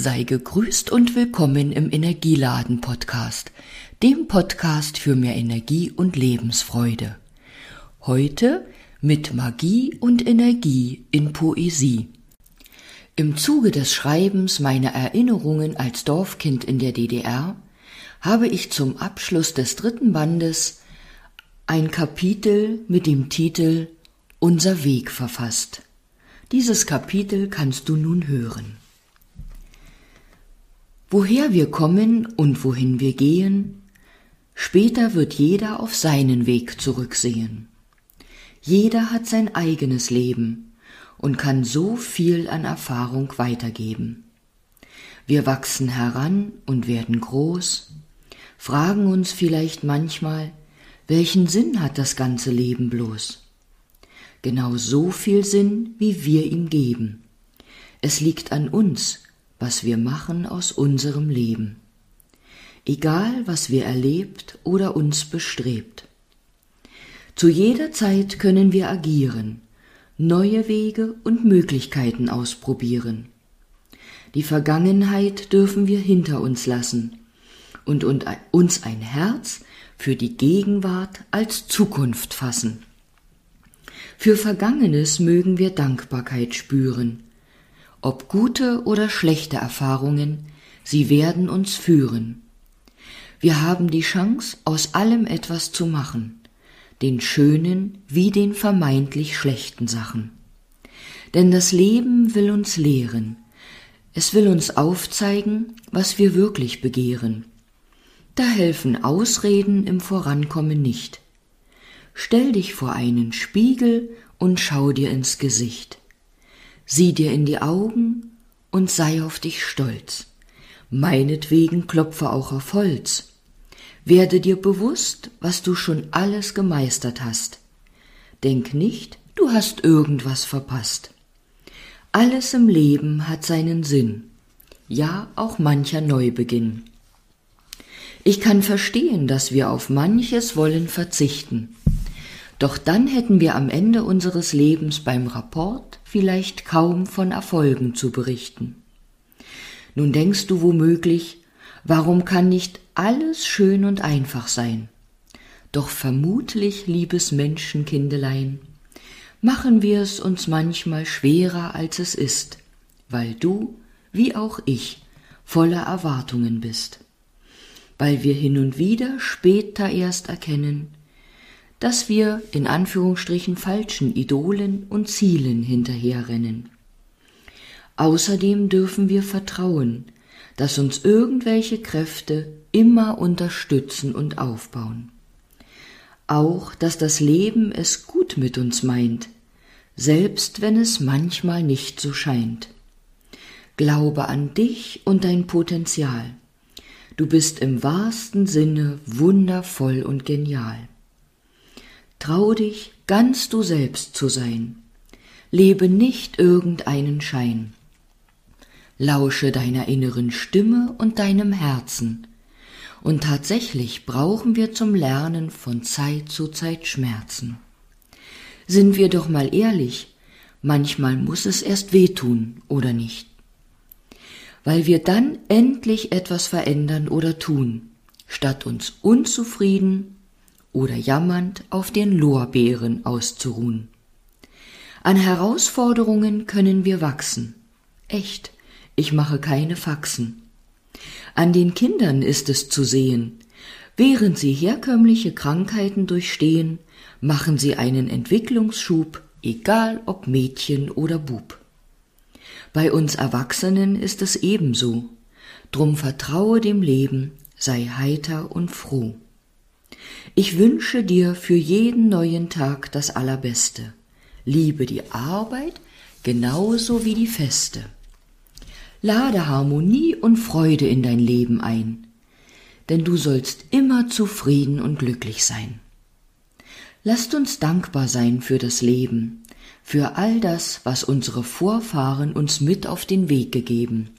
Sei gegrüßt und willkommen im Energieladen Podcast, dem Podcast für mehr Energie und Lebensfreude. Heute mit Magie und Energie in Poesie. Im Zuge des Schreibens meiner Erinnerungen als Dorfkind in der DDR habe ich zum Abschluss des dritten Bandes ein Kapitel mit dem Titel Unser Weg verfasst. Dieses Kapitel kannst du nun hören. Woher wir kommen und wohin wir gehen, später wird jeder auf seinen Weg zurücksehen. Jeder hat sein eigenes Leben und kann so viel an Erfahrung weitergeben. Wir wachsen heran und werden groß, fragen uns vielleicht manchmal, welchen Sinn hat das ganze Leben bloß? Genau so viel Sinn, wie wir ihm geben. Es liegt an uns, was wir machen aus unserem Leben, egal was wir erlebt oder uns bestrebt. Zu jeder Zeit können wir agieren, neue Wege und Möglichkeiten ausprobieren. Die Vergangenheit dürfen wir hinter uns lassen und uns ein Herz für die Gegenwart als Zukunft fassen. Für Vergangenes mögen wir Dankbarkeit spüren, ob gute oder schlechte Erfahrungen, sie werden uns führen. Wir haben die Chance, aus allem etwas zu machen, den schönen wie den vermeintlich schlechten Sachen. Denn das Leben will uns lehren, es will uns aufzeigen, was wir wirklich begehren. Da helfen Ausreden im Vorankommen nicht. Stell dich vor einen Spiegel und schau dir ins Gesicht. Sieh dir in die Augen und sei auf dich stolz. Meinetwegen klopfe auch auf Holz. Werde dir bewusst, was du schon alles gemeistert hast. Denk nicht, du hast irgendwas verpasst. Alles im Leben hat seinen Sinn, ja auch mancher Neubeginn. Ich kann verstehen, dass wir auf manches wollen verzichten, doch dann hätten wir am Ende unseres Lebens beim Rapport vielleicht kaum von Erfolgen zu berichten. Nun denkst du womöglich, warum kann nicht alles schön und einfach sein? Doch vermutlich, liebes Menschenkindelein, machen wir es uns manchmal schwerer, als es ist, weil du, wie auch ich, voller Erwartungen bist, weil wir hin und wieder später erst erkennen, dass wir in Anführungsstrichen falschen Idolen und Zielen hinterherrennen. Außerdem dürfen wir vertrauen, dass uns irgendwelche Kräfte immer unterstützen und aufbauen. Auch, dass das Leben es gut mit uns meint, selbst wenn es manchmal nicht so scheint. Glaube an dich und dein Potenzial. Du bist im wahrsten Sinne wundervoll und genial. Trau dich, ganz du selbst zu sein. Lebe nicht irgendeinen Schein. Lausche deiner inneren Stimme und deinem Herzen. Und tatsächlich brauchen wir zum Lernen von Zeit zu Zeit Schmerzen. Sind wir doch mal ehrlich, manchmal muss es erst wehtun, oder nicht? Weil wir dann endlich etwas verändern oder tun, statt uns unzufrieden oder jammernd auf den Lorbeeren auszuruhen. An Herausforderungen können wir wachsen. Echt, ich mache keine Faxen. An den Kindern ist es zu sehen, während sie herkömmliche Krankheiten durchstehen, machen sie einen Entwicklungsschub, egal ob Mädchen oder Bub. Bei uns Erwachsenen ist es ebenso, drum vertraue dem Leben, sei heiter und froh. Ich wünsche dir für jeden neuen Tag das Allerbeste. Liebe die Arbeit genauso wie die Feste. Lade Harmonie und Freude in dein Leben ein, denn du sollst immer zufrieden und glücklich sein. Lasst uns dankbar sein für das Leben, für all das, was unsere Vorfahren uns mit auf den Weg gegeben,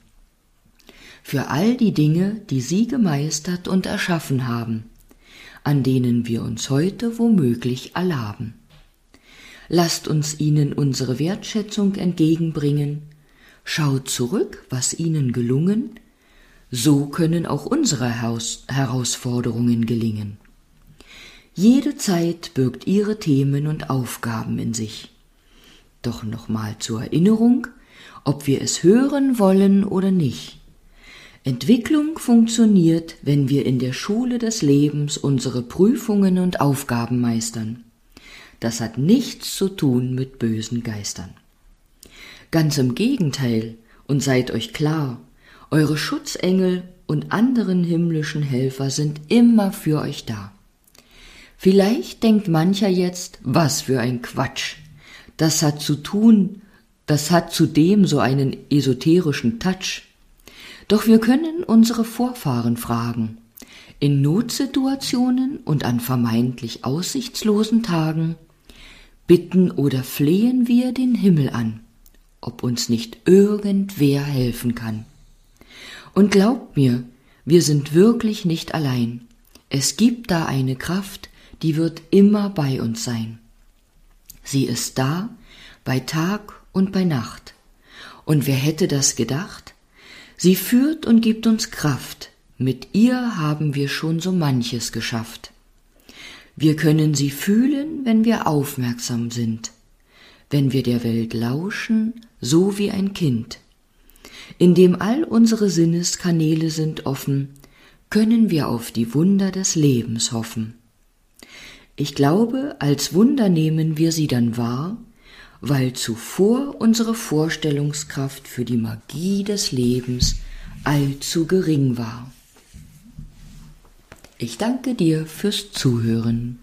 für all die Dinge, die sie gemeistert und erschaffen haben, an denen wir uns heute womöglich erlaben. Lasst uns ihnen unsere Wertschätzung entgegenbringen, schaut zurück, was ihnen gelungen, so können auch unsere Herausforderungen gelingen. Jede Zeit birgt ihre Themen und Aufgaben in sich. Doch nochmal zur Erinnerung, ob wir es hören wollen oder nicht. Entwicklung funktioniert, wenn wir in der Schule des Lebens unsere Prüfungen und Aufgaben meistern. Das hat nichts zu tun mit bösen Geistern. Ganz im Gegenteil, und seid euch klar, eure Schutzengel und anderen himmlischen Helfer sind immer für euch da. Vielleicht denkt mancher jetzt, was für ein Quatsch. Das hat zu tun, das hat zudem so einen esoterischen Touch. Doch wir können unsere Vorfahren fragen. In Notsituationen und an vermeintlich aussichtslosen Tagen bitten oder flehen wir den Himmel an, ob uns nicht irgendwer helfen kann. Und glaubt mir, wir sind wirklich nicht allein. Es gibt da eine Kraft, die wird immer bei uns sein. Sie ist da, bei Tag und bei Nacht. Und wer hätte das gedacht? Sie führt und gibt uns Kraft. Mit ihr haben wir schon so manches geschafft. Wir können sie fühlen, wenn wir aufmerksam sind, wenn wir der Welt lauschen, so wie ein Kind. Indem all unsere Sinneskanäle sind offen, können wir auf die Wunder des Lebens hoffen. Ich glaube, als Wunder nehmen wir sie dann wahr, weil zuvor unsere Vorstellungskraft für die Magie des Lebens allzu gering war. Ich danke dir fürs Zuhören.